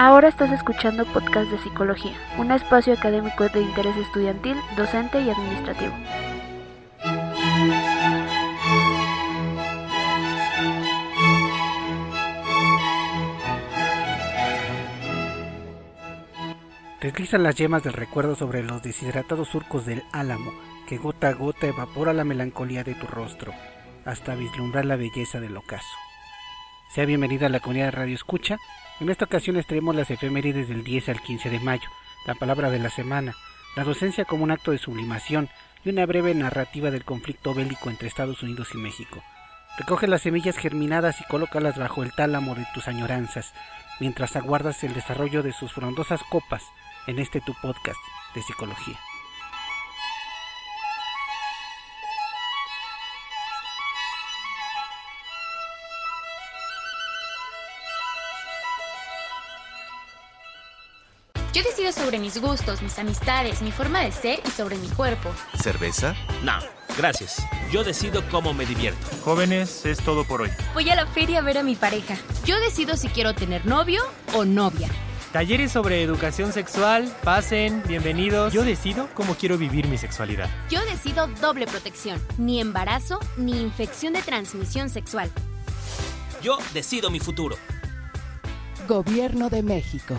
Ahora estás escuchando podcast de psicología, un espacio académico de interés estudiantil, docente y administrativo. Deslizan las yemas del recuerdo sobre los deshidratados surcos del álamo, que gota a gota evapora la melancolía de tu rostro, hasta vislumbrar la belleza del ocaso. Sea bienvenida a la comunidad de Radio Escucha. En esta ocasión les las efemérides del 10 al 15 de mayo, la palabra de la semana, la docencia como un acto de sublimación y una breve narrativa del conflicto bélico entre Estados Unidos y México. Recoge las semillas germinadas y colócalas bajo el tálamo de tus añoranzas, mientras aguardas el desarrollo de sus frondosas copas en este tu podcast de psicología. Sobre mis gustos, mis amistades, mi forma de ser y sobre mi cuerpo. ¿Cerveza? No, gracias. Yo decido cómo me divierto. Jóvenes, es todo por hoy. Voy a la feria a ver a mi pareja. Yo decido si quiero tener novio o novia. Talleres sobre educación sexual, pasen, bienvenidos. Yo decido cómo quiero vivir mi sexualidad. Yo decido doble protección, ni embarazo ni infección de transmisión sexual. Yo decido mi futuro. Gobierno de México.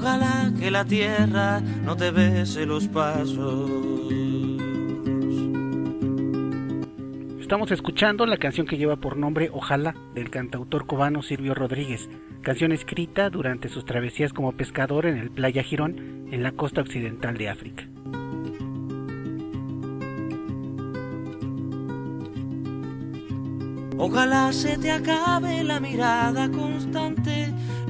Ojalá que la tierra no te bese los pasos. Estamos escuchando la canción que lleva por nombre Ojalá del cantautor cubano Silvio Rodríguez, canción escrita durante sus travesías como pescador en el Playa Girón en la costa occidental de África. Ojalá se te acabe la mirada constante,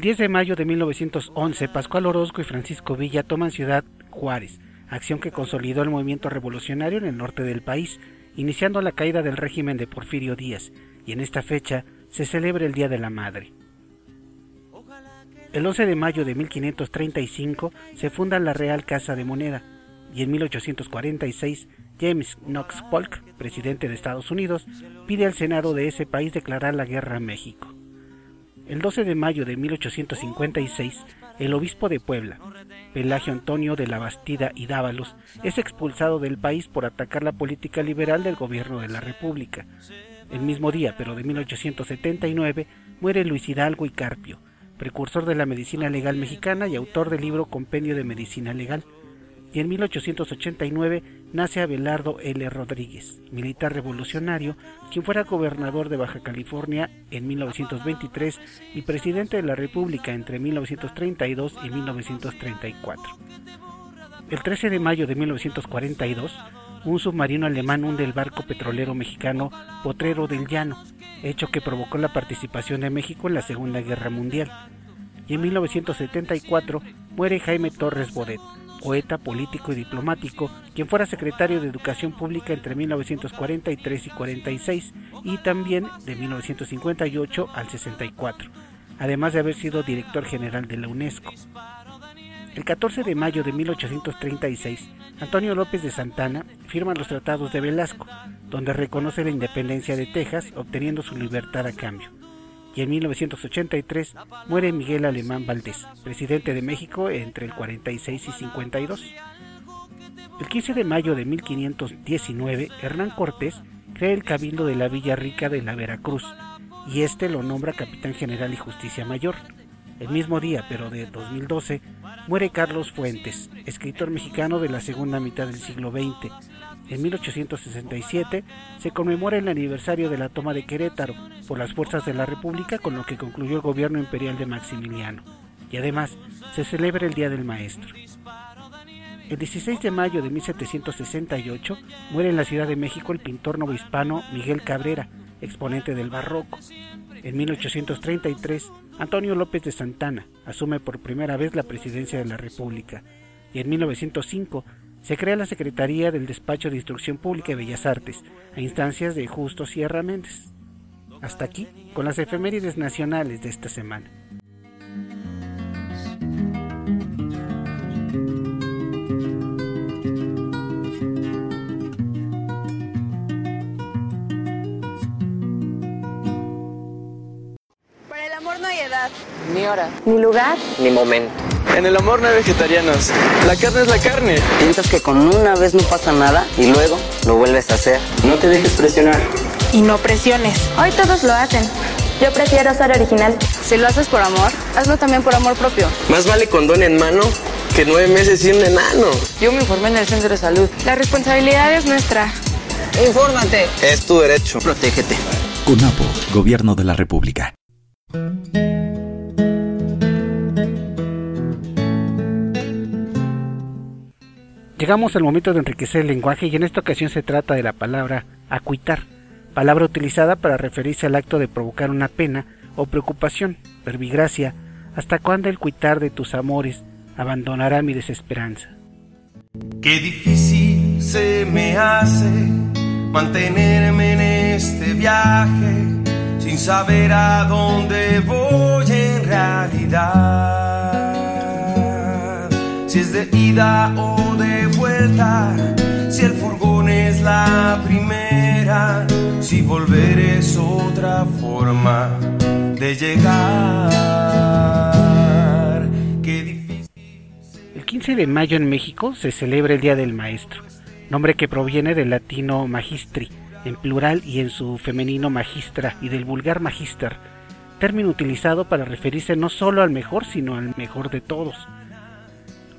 El 10 de mayo de 1911, Pascual Orozco y Francisco Villa toman Ciudad Juárez, acción que consolidó el movimiento revolucionario en el norte del país, iniciando la caída del régimen de Porfirio Díaz, y en esta fecha se celebra el Día de la Madre. El 11 de mayo de 1535 se funda la Real Casa de Moneda, y en 1846 James Knox Polk, presidente de Estados Unidos, pide al Senado de ese país declarar la guerra a México. El 12 de mayo de 1856, el obispo de Puebla, Pelagio Antonio de la Bastida y Dávalos, es expulsado del país por atacar la política liberal del gobierno de la República. El mismo día, pero de 1879, muere Luis Hidalgo y Carpio, precursor de la medicina legal mexicana y autor del libro Compendio de Medicina Legal. Y en 1889 nace Abelardo L. Rodríguez, militar revolucionario, quien fuera gobernador de Baja California en 1923 y presidente de la República entre 1932 y 1934. El 13 de mayo de 1942, un submarino alemán hunde el barco petrolero mexicano Potrero del Llano, hecho que provocó la participación de México en la Segunda Guerra Mundial. Y en 1974 muere Jaime Torres Bodet, poeta, político y diplomático, quien fuera secretario de Educación Pública entre 1943 y 46 y también de 1958 al 64, además de haber sido director general de la UNESCO. El 14 de mayo de 1836, Antonio López de Santana firma los tratados de Velasco, donde reconoce la independencia de Texas, obteniendo su libertad a cambio y en 1983 muere Miguel Alemán Valdés, presidente de México entre el 46 y 52. El 15 de mayo de 1519, Hernán Cortés crea el Cabildo de la Villa Rica de la Veracruz y este lo nombra capitán general y justicia mayor. El mismo día, pero de 2012, muere Carlos Fuentes, escritor mexicano de la segunda mitad del siglo XX. En 1867 se conmemora el aniversario de la toma de Querétaro por las fuerzas de la República con lo que concluyó el gobierno imperial de Maximiliano. Y además se celebra el Día del Maestro. El 16 de mayo de 1768 muere en la Ciudad de México el pintor novohispano Miguel Cabrera, exponente del barroco. En 1833, Antonio López de Santana asume por primera vez la presidencia de la República y en 1905 se crea la Secretaría del Despacho de Instrucción Pública y Bellas Artes a instancias de Justo Sierra Méndez. Hasta aquí con las efemérides nacionales de esta semana. Ni hora. Ni lugar. Ni momento. En el amor no hay vegetarianos. La carne es la carne. Piensas que con una vez no pasa nada y luego lo vuelves a hacer. No te dejes presionar. Y no presiones. Hoy todos lo hacen. Yo prefiero ser original. Si lo haces por amor, hazlo también por amor propio. Más vale condón en mano que nueve meses sin enano. Yo me informé en el centro de salud. La responsabilidad es nuestra. Infórmate. Es tu derecho. Protégete. CONAPO, Gobierno de la República. Llegamos al momento de enriquecer el lenguaje y en esta ocasión se trata de la palabra acuitar, palabra utilizada para referirse al acto de provocar una pena o preocupación, verbigracia, hasta cuándo el cuitar de tus amores abandonará mi desesperanza. Qué difícil se me hace mantenerme en este viaje sin saber a dónde voy en realidad. Si es de ida o de vuelta, si el furgón es la primera, si volver es otra forma de llegar. Qué difícil. El 15 de mayo en México se celebra el Día del Maestro, nombre que proviene del latino magistri, en plural y en su femenino magistra y del vulgar magister, término utilizado para referirse no solo al mejor, sino al mejor de todos.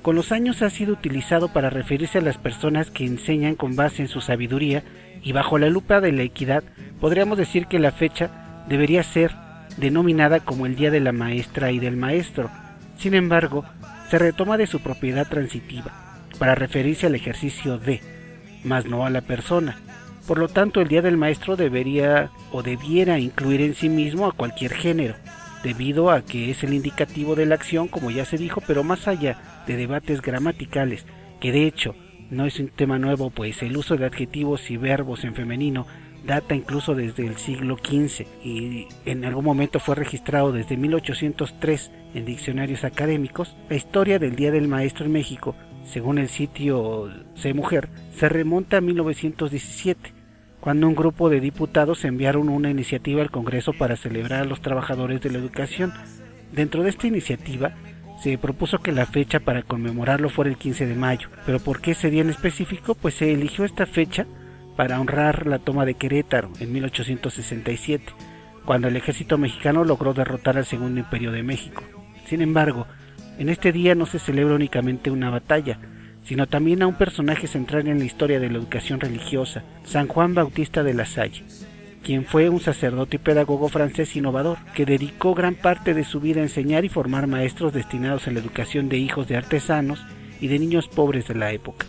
Con los años ha sido utilizado para referirse a las personas que enseñan con base en su sabiduría y bajo la lupa de la equidad podríamos decir que la fecha debería ser denominada como el Día de la Maestra y del Maestro. Sin embargo, se retoma de su propiedad transitiva para referirse al ejercicio de, más no a la persona. Por lo tanto, el Día del Maestro debería o debiera incluir en sí mismo a cualquier género, debido a que es el indicativo de la acción, como ya se dijo, pero más allá de debates gramaticales, que de hecho no es un tema nuevo, pues el uso de adjetivos y verbos en femenino data incluso desde el siglo XV y en algún momento fue registrado desde 1803 en diccionarios académicos, la historia del Día del Maestro en México, según el sitio C Mujer, se remonta a 1917, cuando un grupo de diputados enviaron una iniciativa al Congreso para celebrar a los trabajadores de la educación. Dentro de esta iniciativa se propuso que la fecha para conmemorarlo fuera el 15 de mayo. Pero ¿por qué ese día en específico? Pues se eligió esta fecha para honrar la toma de Querétaro en 1867, cuando el ejército mexicano logró derrotar al Segundo Imperio de México. Sin embargo, en este día no se celebra únicamente una batalla, sino también a un personaje central en la historia de la educación religiosa, San Juan Bautista de la Salle, quien fue un sacerdote y pedagogo francés innovador, que dedicó gran parte de su vida a enseñar y formar maestros destinados a la educación de hijos de artesanos y de niños pobres de la época.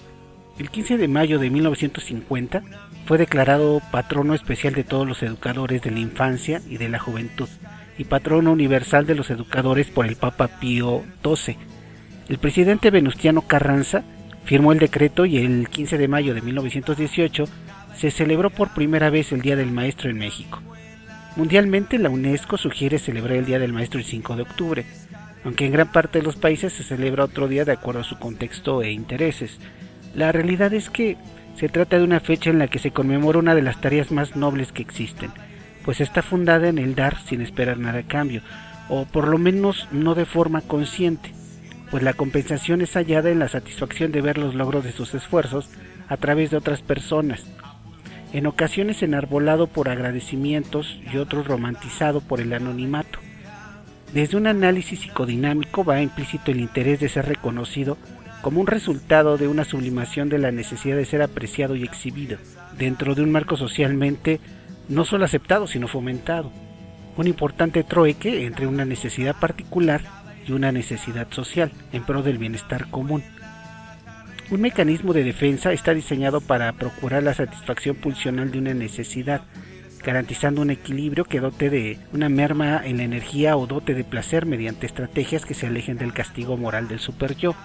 El 15 de mayo de 1950 fue declarado patrono especial de todos los educadores de la infancia y de la juventud, y patrono universal de los educadores por el Papa Pío XII. El presidente Venustiano Carranza firmó el decreto y el 15 de mayo de 1918 se celebró por primera vez el Día del Maestro en México. Mundialmente la UNESCO sugiere celebrar el Día del Maestro el 5 de octubre, aunque en gran parte de los países se celebra otro día de acuerdo a su contexto e intereses. La realidad es que se trata de una fecha en la que se conmemora una de las tareas más nobles que existen, pues está fundada en el dar sin esperar nada a cambio, o por lo menos no de forma consciente. Pues la compensación es hallada en la satisfacción de ver los logros de sus esfuerzos a través de otras personas, en ocasiones enarbolado por agradecimientos y otros romantizado por el anonimato. Desde un análisis psicodinámico va implícito el interés de ser reconocido como un resultado de una sublimación de la necesidad de ser apreciado y exhibido, dentro de un marco socialmente no solo aceptado, sino fomentado. Un importante trueque entre una necesidad particular y una necesidad social en pro del bienestar común. Un mecanismo de defensa está diseñado para procurar la satisfacción pulsional de una necesidad, garantizando un equilibrio que dote de una merma en la energía o dote de placer mediante estrategias que se alejen del castigo moral del superyo.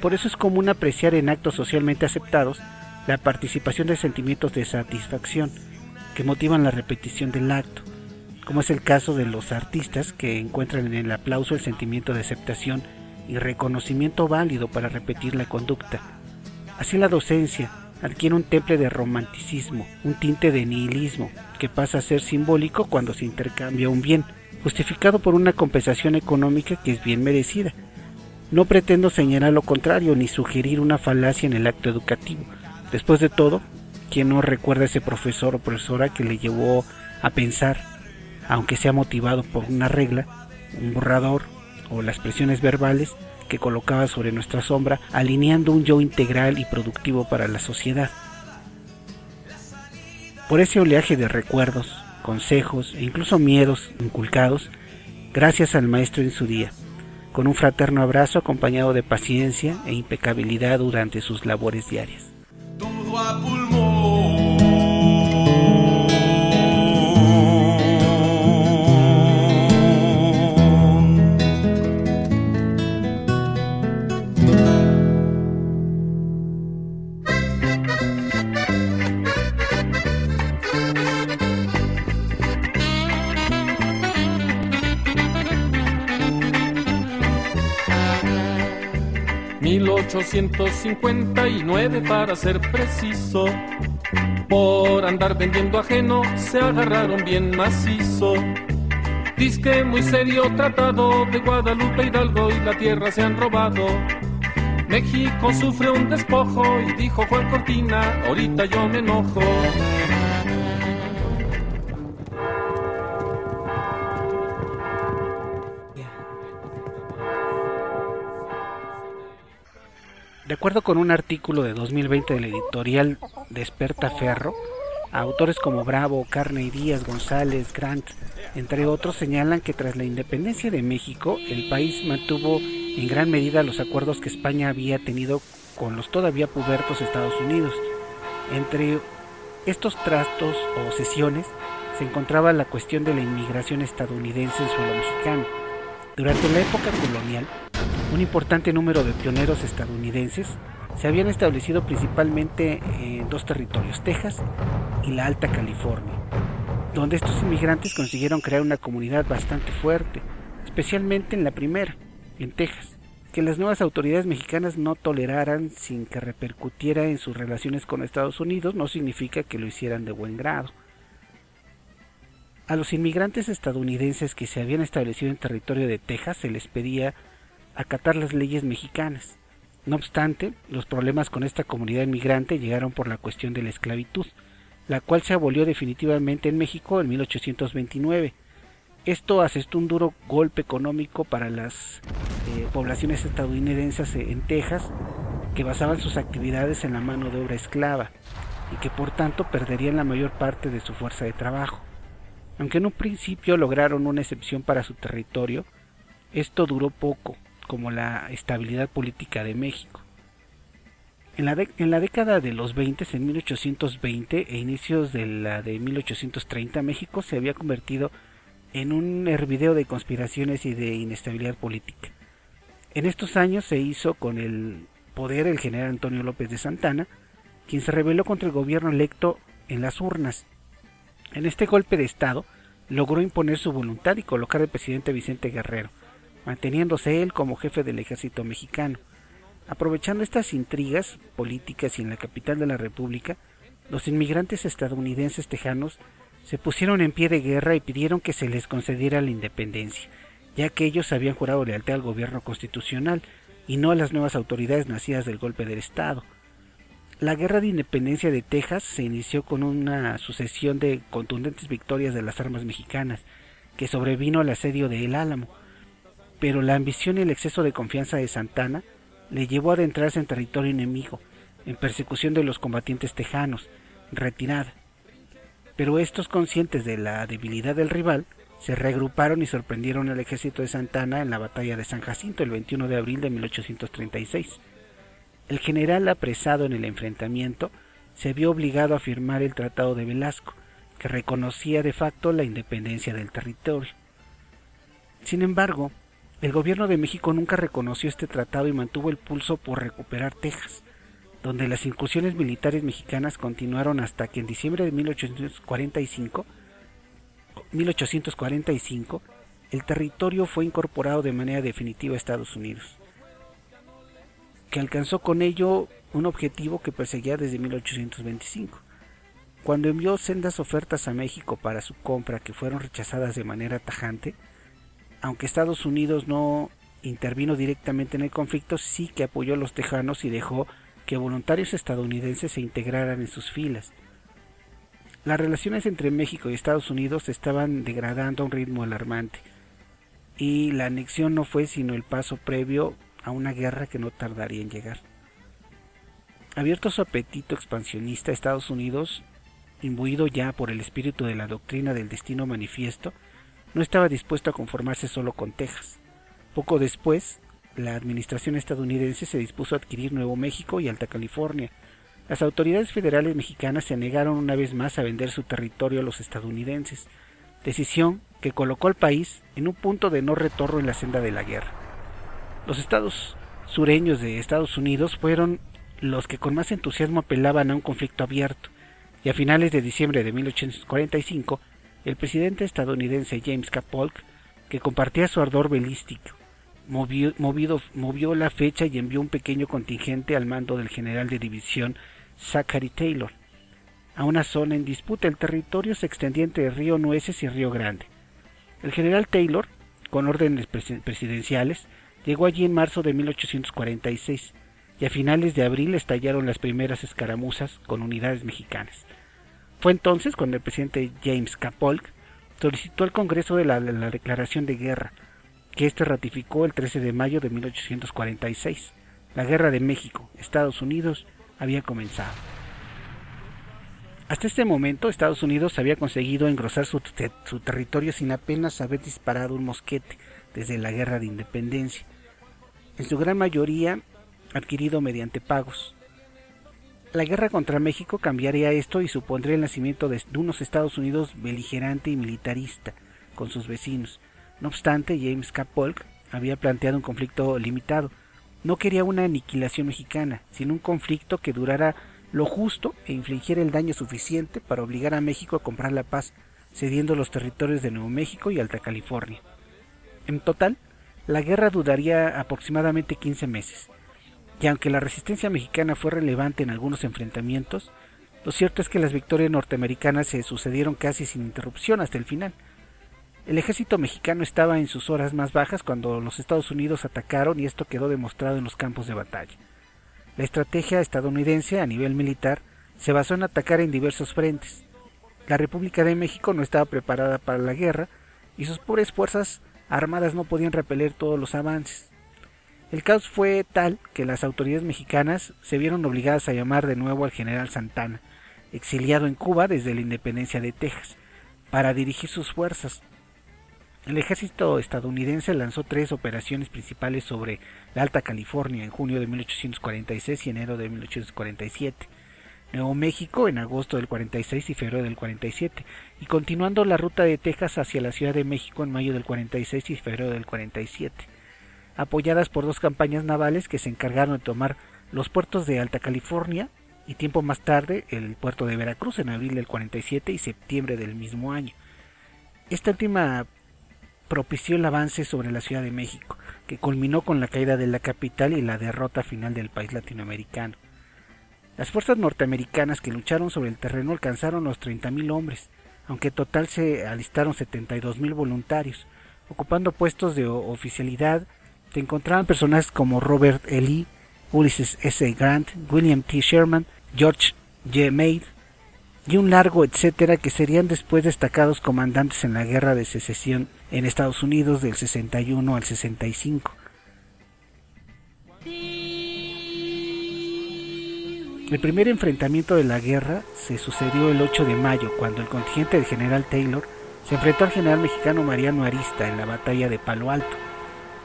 Por eso es común apreciar en actos socialmente aceptados la participación de sentimientos de satisfacción que motivan la repetición del acto, como es el caso de los artistas que encuentran en el aplauso el sentimiento de aceptación y reconocimiento válido para repetir la conducta. Así la docencia adquiere un temple de romanticismo, un tinte de nihilismo, que pasa a ser simbólico cuando se intercambia un bien, justificado por una compensación económica que es bien merecida. No pretendo señalar lo contrario ni sugerir una falacia en el acto educativo. Después de todo, ¿quién no recuerda a ese profesor o profesora que le llevó a pensar, aunque sea motivado por una regla, un borrador o las presiones verbales que colocaba sobre nuestra sombra, alineando un yo integral y productivo para la sociedad. Por ese oleaje de recuerdos, consejos e incluso miedos inculcados, gracias al maestro en su día, con un fraterno abrazo acompañado de paciencia e impecabilidad durante sus labores diarias. ...1859 para ser preciso. Por andar vendiendo ajeno se agarraron bien macizo. Disque muy serio tratado de Guadalupe Hidalgo y la tierra se han robado. México sufre un despojo y dijo Juan Cortina, ahorita yo me enojo. De acuerdo con un artículo de 2020 del editorial Desperta Ferro, autores como Bravo, Carney Díaz, González, Grant, entre otros, señalan que tras la independencia de México, el país mantuvo en gran medida los acuerdos que España había tenido con los todavía pubertos Estados Unidos. Entre estos tratos o sesiones se encontraba la cuestión de la inmigración estadounidense en suelo mexicano. Durante la época colonial, un importante número de pioneros estadounidenses se habían establecido principalmente en dos territorios, Texas y la Alta California, donde estos inmigrantes consiguieron crear una comunidad bastante fuerte, especialmente en la primera, en Texas, que las nuevas autoridades mexicanas no toleraran sin que repercutiera en sus relaciones con Estados Unidos no significa que lo hicieran de buen grado. A los inmigrantes estadounidenses que se habían establecido en territorio de Texas se les pedía acatar las leyes mexicanas. No obstante, los problemas con esta comunidad inmigrante llegaron por la cuestión de la esclavitud, la cual se abolió definitivamente en México en 1829. Esto asestó un duro golpe económico para las eh, poblaciones estadounidenses en Texas, que basaban sus actividades en la mano de obra esclava y que por tanto perderían la mayor parte de su fuerza de trabajo. Aunque en un principio lograron una excepción para su territorio, esto duró poco, como la estabilidad política de México. En la, década de los 20, en 1820 e inicios de la de 1830, México se había convertido en un hervideo de conspiraciones y de inestabilidad política. En estos años se hizo con el poder el general Antonio López de Santana, quien se rebeló contra el gobierno electo en las urnas. En este golpe de Estado logró imponer su voluntad y colocar al presidente Vicente Guerrero, manteniéndose él como jefe del ejército mexicano. Aprovechando estas intrigas políticas y en la capital de la República, los inmigrantes estadounidenses tejanos se pusieron en pie de guerra y pidieron que se les concediera la independencia, ya que ellos habían jurado lealtad al gobierno constitucional, y no a las nuevas autoridades nacidas del golpe del Estado. La guerra de independencia de Texas se inició con una sucesión de contundentes victorias de las armas mexicanas, que sobrevino al asedio de El Álamo, pero la ambición y el exceso de confianza de Santana le llevó a adentrarse en territorio enemigo, en persecución de los combatientes tejanos, retirada. Pero estos conscientes de la debilidad del rival, se reagruparon y sorprendieron al ejército de Santana en la batalla de San Jacinto el 21 de abril de 1836. El general apresado en el enfrentamiento se vio obligado a firmar el Tratado de Velasco, que reconocía de facto la independencia del territorio. Sin embargo, el gobierno de México nunca reconoció este tratado y mantuvo el pulso por recuperar Texas, donde las incursiones militares mexicanas continuaron hasta que en diciembre de 1845 1845, el territorio fue incorporado de manera definitiva a Estados Unidos, que alcanzó con ello un objetivo que perseguía desde 1825. Cuando envió sendas ofertas a México para su compra que fueron rechazadas de manera tajante, aunque Estados Unidos no intervino directamente en el conflicto, sí que apoyó a los tejanos y dejó que voluntarios estadounidenses se integraran en sus filas. Las relaciones entre México y Estados Unidos estaban degradando a un ritmo alarmante y la anexión no fue sino el paso previo a una guerra que no tardaría en llegar. Abierto su apetito expansionista, Estados Unidos, imbuido ya por el espíritu de la doctrina del destino manifiesto, no estaba dispuesto a conformarse solo con Texas. Poco después, la administración estadounidense se dispuso a adquirir Nuevo México y Alta California, las autoridades federales mexicanas se negaron una vez más a vender su territorio a los estadounidenses, decisión que colocó al país en un punto de no retorno en la senda de la guerra. Los estados sureños de Estados Unidos fueron los que con más entusiasmo apelaban a un conflicto abierto, y a finales de diciembre de 1845, el presidente estadounidense James K. Polk, que compartía su ardor belístico, movió, la fecha y envió un pequeño contingente al mando del general de división Zachary Taylor. A una zona en disputa el territorio se extendía entre Río Nueces y Río Grande. El general Taylor, con órdenes presidenciales, llegó allí en marzo de 1846 y a finales de abril estallaron las primeras escaramuzas con unidades mexicanas. Fue entonces cuando el presidente James K. Polk solicitó al Congreso de la, la declaración de guerra, que éste ratificó el 13 de mayo de 1846. La guerra de México, Estados Unidos había comenzado. Hasta este momento Estados Unidos había conseguido engrosar su, territorio sin apenas haber disparado un mosquete desde la guerra de independencia, en su gran mayoría adquirido mediante pagos. La guerra contra México cambiaría esto y supondría el nacimiento de unos Estados Unidos beligerante y militarista con sus vecinos. No obstante, James K. Polk había planteado un conflicto limitado, no quería una aniquilación mexicana, sino un conflicto que durara lo justo e infligiera el daño suficiente para obligar a México a comprar la paz, cediendo los territorios de Nuevo México y Alta California. En total, la guerra duraría aproximadamente 15 meses, y aunque la resistencia mexicana fue relevante en algunos enfrentamientos, lo cierto es que las victorias norteamericanas se sucedieron casi sin interrupción hasta el final, el ejército mexicano estaba en sus horas más bajas cuando los Estados Unidos atacaron y esto quedó demostrado en los campos de batalla. La estrategia estadounidense a nivel militar se basó en atacar en diversos frentes. La República de México no estaba preparada para la guerra y sus pobres fuerzas armadas no podían repeler todos los avances. El caos fue tal que las autoridades mexicanas se vieron obligadas a llamar de nuevo al general Santana, exiliado en Cuba desde la independencia de Texas, para dirigir sus fuerzas, el ejército estadounidense lanzó tres operaciones principales sobre la Alta California en junio de 1846 y enero de 1847. Nuevo México en agosto del 46 y febrero del 47, y continuando la ruta de Texas hacia la Ciudad de México en mayo del 46 y febrero del 47, apoyadas por dos campañas navales que se encargaron de tomar los puertos de Alta California y tiempo más tarde el puerto de Veracruz en abril del 47 y septiembre del mismo año. Esta última propició el avance sobre la Ciudad de México, que culminó con la caída de la capital y la derrota final del país latinoamericano. Las fuerzas norteamericanas que lucharon sobre el terreno alcanzaron los 30.000 hombres, aunque total se alistaron 72.000 voluntarios, ocupando puestos de oficialidad se encontraban personajes como Robert E. Lee, Ulysses S. Grant, William T. Sherman, George J. Meade y un largo etcétera que serían después destacados comandantes en la guerra de secesión en Estados Unidos del 61 al 65. El primer enfrentamiento de la guerra se sucedió el 8 de mayo, cuando el contingente del general Taylor se enfrentó al general mexicano Mariano Arista en la batalla de Palo Alto,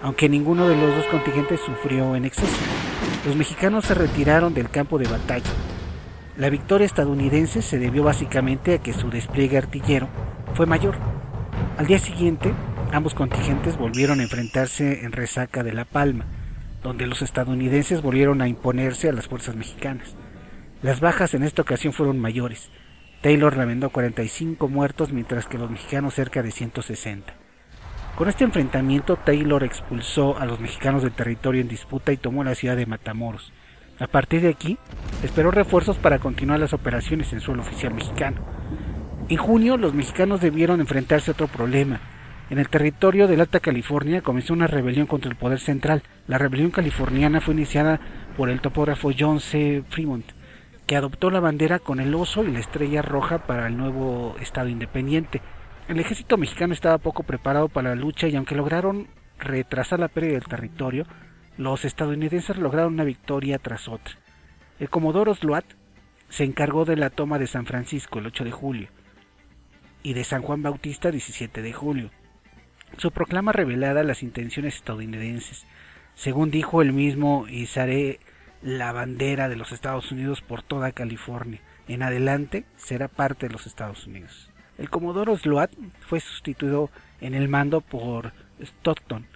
aunque ninguno de los dos contingentes sufrió en exceso. Los mexicanos se retiraron del campo de batalla. La victoria estadounidense se debió básicamente a que su despliegue artillero fue mayor. Al día siguiente, ambos contingentes volvieron a enfrentarse en Resaca de La Palma, donde los estadounidenses volvieron a imponerse a las fuerzas mexicanas. Las bajas en esta ocasión fueron mayores. Taylor lamentó 45 muertos, mientras que los mexicanos cerca de 160. Con este enfrentamiento, Taylor expulsó a los mexicanos del territorio en disputa y tomó la ciudad de Matamoros. A partir de aquí, esperó refuerzos para continuar las operaciones en suelo oficial mexicano. En junio, los mexicanos debieron enfrentarse a otro problema. En el territorio del Alta California comenzó una rebelión contra el poder central. La rebelión californiana fue iniciada por el topógrafo John C. Fremont, que adoptó la bandera con el oso y la estrella roja para el nuevo Estado independiente. El ejército mexicano estaba poco preparado para la lucha y aunque lograron retrasar la pérdida del territorio, los estadounidenses lograron una victoria tras otra. El comodoro Sloat se encargó de la toma de San Francisco el 8 de julio y de San Juan Bautista el 17 de julio. Su proclama revelada las intenciones estadounidenses. Según dijo el mismo, izaré la bandera de los Estados Unidos por toda California. En adelante será parte de los Estados Unidos. El comodoro Sloat fue sustituido en el mando por Stockton,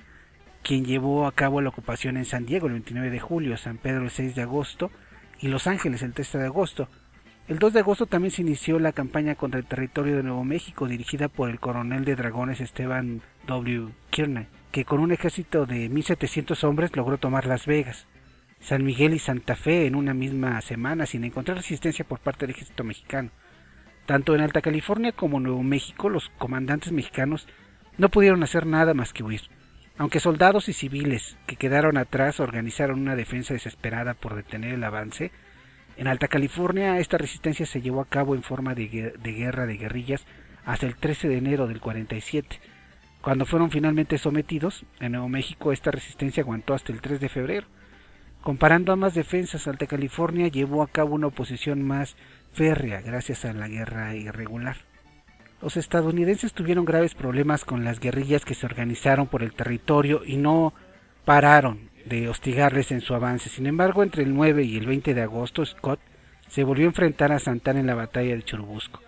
quien llevó a cabo la ocupación en San Diego el 29 de julio, San Pedro el 6 de agosto y Los Ángeles el 13 de agosto. El 2 de agosto también se inició la campaña contra el territorio de Nuevo México dirigida por el coronel de dragones Esteban W. Kearney, que con un ejército de 1.700 hombres logró tomar Las Vegas. San Miguel y Santa Fe en una misma semana sin encontrar resistencia por parte del ejército mexicano. Tanto en Alta California como en Nuevo México los comandantes mexicanos no pudieron hacer nada más que huir, aunque soldados y civiles que quedaron atrás organizaron una defensa desesperada por detener el avance. En Alta California esta resistencia se llevó a cabo en forma de, de guerra de guerrillas hasta el 13 de enero del 47. Cuando fueron finalmente sometidos, en Nuevo México esta resistencia aguantó hasta el 3 de febrero. Comparando ambas defensas, Alta California llevó a cabo una oposición más gracias a la guerra irregular. Los estadounidenses tuvieron graves problemas con las guerrillas que se organizaron por el territorio y no pararon de hostigarles en su avance. Sin embargo, entre el 9 y el 20 de agosto, Scott se volvió a enfrentar a Santana en la batalla de Churubusco.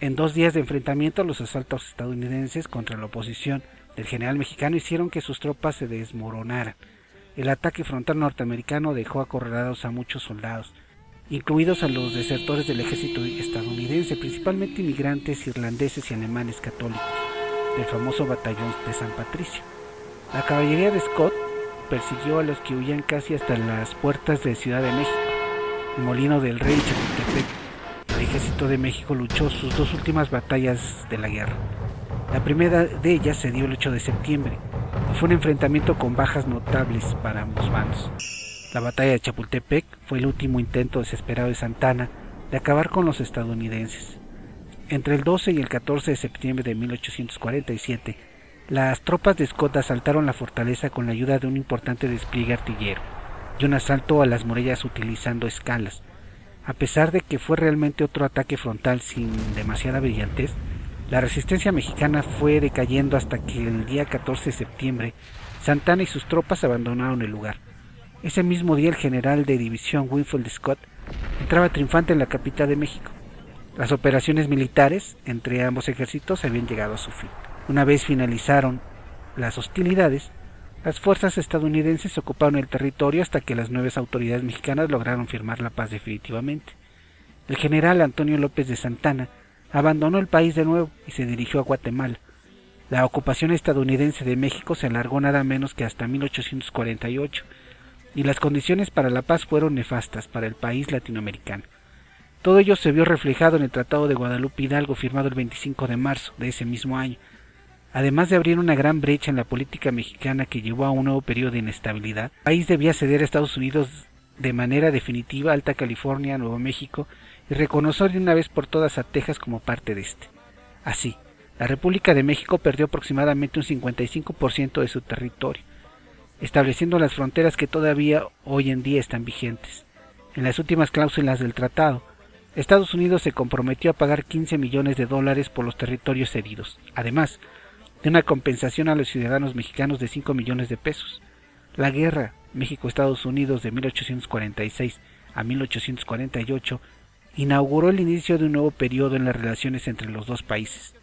En dos días de enfrentamiento, los asaltos estadounidenses contra la oposición del general mexicano hicieron que sus tropas se desmoronaran. El ataque frontal norteamericano dejó acorralados a muchos soldados, incluidos a los desertores del ejército estadounidense, principalmente inmigrantes irlandeses y alemanes católicos, del famoso batallón de San Patricio. La caballería de Scott persiguió a los que huían casi hasta las puertas de Ciudad de México, Molino del Rey y Chapultepec. El ejército de México luchó sus dos últimas batallas de la guerra. La primera de ellas se dio el 8 de septiembre, fue un enfrentamiento con bajas notables para ambos bandos. La batalla de Chapultepec fue el último intento desesperado de Santana de acabar con los estadounidenses. Entre el 12 y el 14 de septiembre de 1847, las tropas de Scott asaltaron la fortaleza con la ayuda de un importante despliegue artillero y un asalto a las murallas utilizando escalas. A pesar de que fue realmente otro ataque frontal sin demasiada brillantez, la resistencia mexicana fue decayendo hasta que el día 14 de septiembre Santana y sus tropas abandonaron el lugar. Ese mismo día el general de división Winfield Scott entraba triunfante en la capital de México. Las operaciones militares entre ambos ejércitos habían llegado a su fin. Una vez finalizaron las hostilidades, las fuerzas estadounidenses ocuparon el territorio hasta que las nuevas autoridades mexicanas lograron firmar la paz definitivamente. El general Antonio López de Santana abandonó el país de nuevo y se dirigió a Guatemala. La ocupación estadounidense de México se alargó nada menos que hasta 1848 y las condiciones para la paz fueron nefastas para el país latinoamericano. Todo ello se vio reflejado en el Tratado de Guadalupe Hidalgo firmado el 25 de marzo de ese mismo año. Además de abrir una gran brecha en la política mexicana que llevó a un nuevo periodo de inestabilidad, el país debía ceder a Estados Unidos de manera definitiva Alta California, Nuevo México y reconocer de una vez por todas a Texas como parte de este. Así, la República de México perdió aproximadamente un 55% de su territorio, estableciendo las fronteras que todavía hoy en día están vigentes. En las últimas cláusulas del tratado, Estados Unidos se comprometió a pagar 15 millones de dólares por los territorios cedidos. Además, de una compensación a los ciudadanos mexicanos de 5 millones de pesos. La guerra México-Estados Unidos de 1846 a 1848 inauguró el inicio de un nuevo periodo en las relaciones entre los dos países.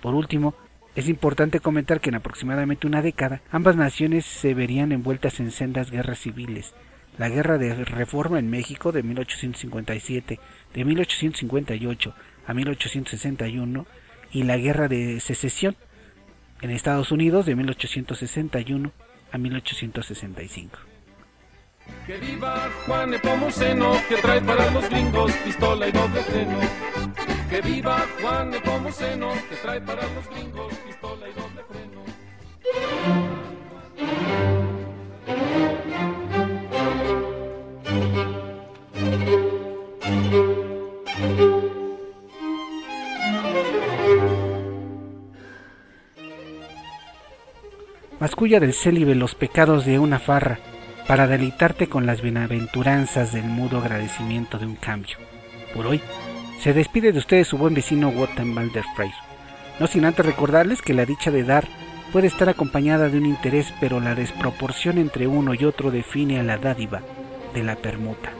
Por último, es importante comentar que en aproximadamente una década ambas naciones se verían envueltas en sendas guerras civiles. La guerra de reforma en México de 1857, de 1858 a 1861 y la guerra de secesión en Estados Unidos de 1861 a 1865. Que viva Juan que trae para los gringos pistola y doble freno. Que viva Juan que trae para los gringos Del célibe los pecados de una farra para deleitarte con las bienaventuranzas del mudo agradecimiento de un cambio. Por hoy, se despide de ustedes su buen vecino Wotan Balder Freyr. No sin antes recordarles que la dicha de dar puede estar acompañada de un interés, pero la desproporción entre uno y otro define a la dádiva de la permuta.